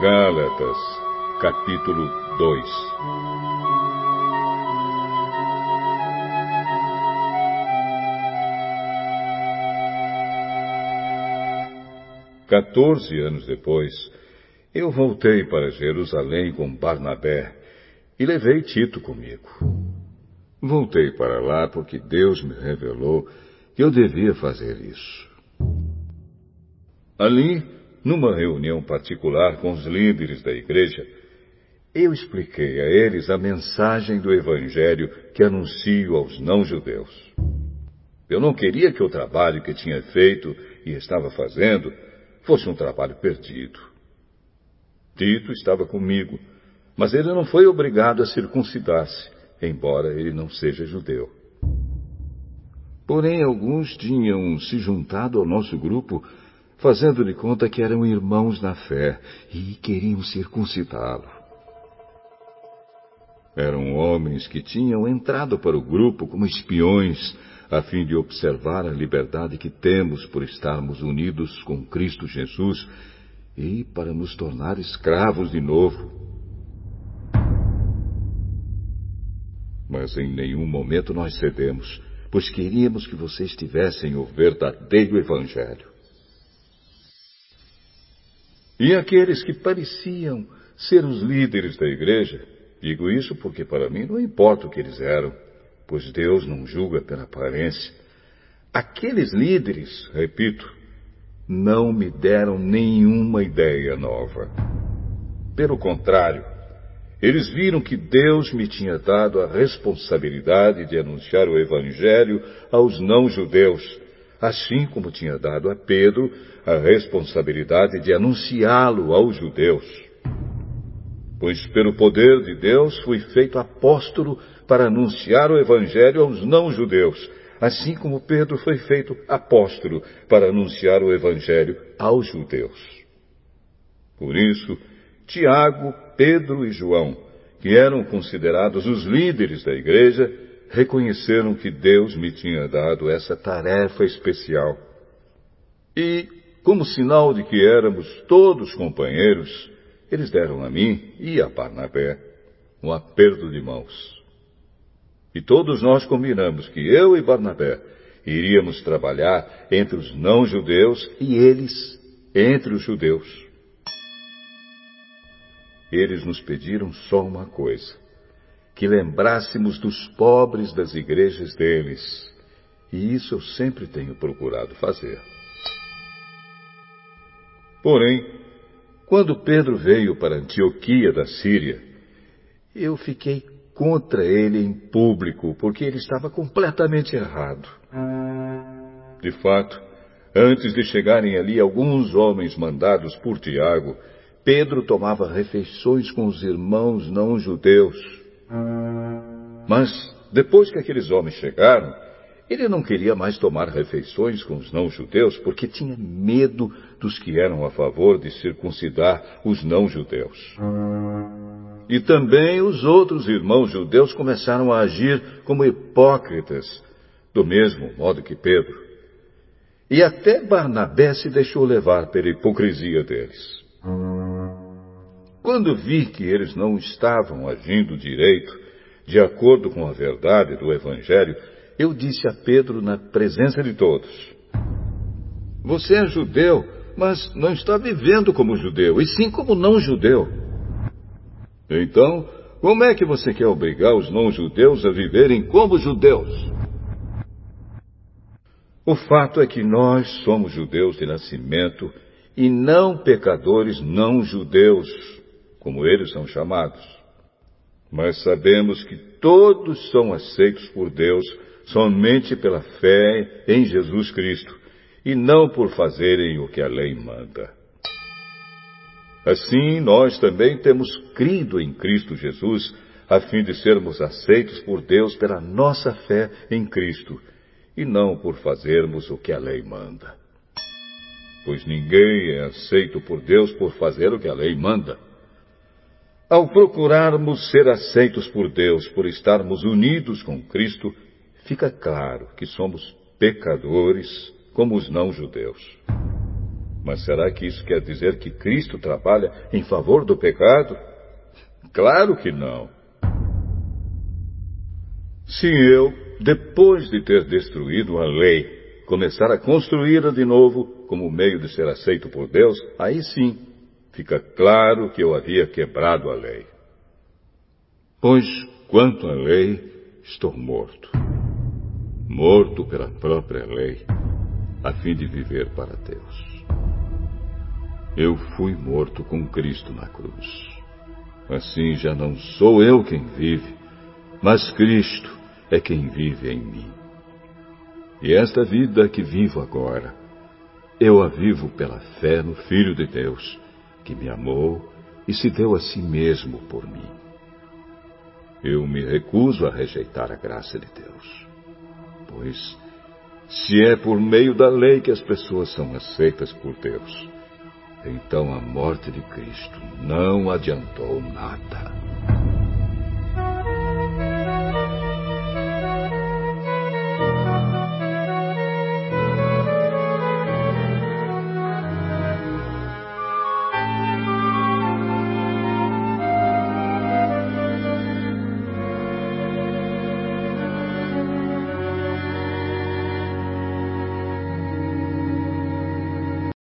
Gálatas, capítulo 2 Quatorze anos depois, eu voltei para Jerusalém com Barnabé e levei Tito comigo. Voltei para lá porque Deus me revelou que eu devia fazer isso. Ali, numa reunião particular com os líderes da igreja, eu expliquei a eles a mensagem do Evangelho que anuncio aos não-judeus. Eu não queria que o trabalho que tinha feito e estava fazendo fosse um trabalho perdido. Tito estava comigo, mas ele não foi obrigado a circuncidar-se, embora ele não seja judeu. Porém, alguns tinham se juntado ao nosso grupo, fazendo de conta que eram irmãos na fé e queriam circuncidá-lo. Eram homens que tinham entrado para o grupo como espiões, a fim de observar a liberdade que temos por estarmos unidos com Cristo Jesus e para nos tornar escravos de novo. Mas em nenhum momento nós cedemos, pois queríamos que vocês tivessem o verdadeiro Evangelho. E aqueles que pareciam ser os líderes da igreja, digo isso porque para mim não importa o que eles eram, pois Deus não julga pela aparência. Aqueles líderes, repito, não me deram nenhuma ideia nova. Pelo contrário, eles viram que Deus me tinha dado a responsabilidade de anunciar o Evangelho aos não-judeus, assim como tinha dado a Pedro a responsabilidade de anunciá-lo aos judeus. Pois pelo poder de Deus fui feito apóstolo para anunciar o Evangelho aos não-judeus, assim como Pedro foi feito apóstolo para anunciar o Evangelho aos judeus. Por isso, Tiago, Pedro e João, que eram considerados os líderes da igreja, reconheceram que Deus me tinha dado essa tarefa especial. E, como sinal de que éramos todos companheiros, eles deram a mim e a Barnabé um aperto de mãos. E todos nós combinamos que eu e Barnabé iríamos trabalhar entre os não-judeus e eles entre os judeus. Eles nos pediram só uma coisa: que lembrássemos dos pobres das igrejas deles. E isso eu sempre tenho procurado fazer. Porém, quando Pedro veio para Antioquia da Síria, eu fiquei contra ele em público, porque ele estava completamente errado. De fato, antes de chegarem ali alguns homens mandados por Tiago, Pedro tomava refeições com os irmãos não judeus. Mas, depois que aqueles homens chegaram, ele não queria mais tomar refeições com os não-judeus porque tinha medo dos que eram a favor de circuncidar os não-judeus. E também os outros irmãos judeus começaram a agir como hipócritas, do mesmo modo que Pedro. E até Barnabé se deixou levar pela hipocrisia deles. Quando vi que eles não estavam agindo direito, de acordo com a verdade do Evangelho, eu disse a Pedro na presença de todos: Você é judeu, mas não está vivendo como judeu, e sim como não judeu. Então, como é que você quer obrigar os não-judeus a viverem como judeus? O fato é que nós somos judeus de nascimento e não pecadores não judeus, como eles são chamados. Mas sabemos que todos são aceitos por Deus somente pela fé em Jesus Cristo e não por fazerem o que a lei manda. Assim, nós também temos crido em Cristo Jesus, a fim de sermos aceitos por Deus pela nossa fé em Cristo, e não por fazermos o que a lei manda. Pois ninguém é aceito por Deus por fazer o que a lei manda. Ao procurarmos ser aceitos por Deus por estarmos unidos com Cristo, fica claro que somos pecadores como os não-judeus. Mas será que isso quer dizer que Cristo trabalha em favor do pecado? Claro que não. Se eu, depois de ter destruído a lei, começar a construí-la de novo como meio de ser aceito por Deus, aí sim fica claro que eu havia quebrado a lei. Pois, quanto à lei, estou morto. Morto pela própria lei, a fim de viver para Deus. Eu fui morto com Cristo na cruz. Assim já não sou eu quem vive, mas Cristo é quem vive em mim. E esta vida que vivo agora, eu a vivo pela fé no Filho de Deus, que me amou e se deu a si mesmo por mim. Eu me recuso a rejeitar a graça de Deus, pois se é por meio da lei que as pessoas são aceitas por Deus, então a morte de Cristo não adiantou nada.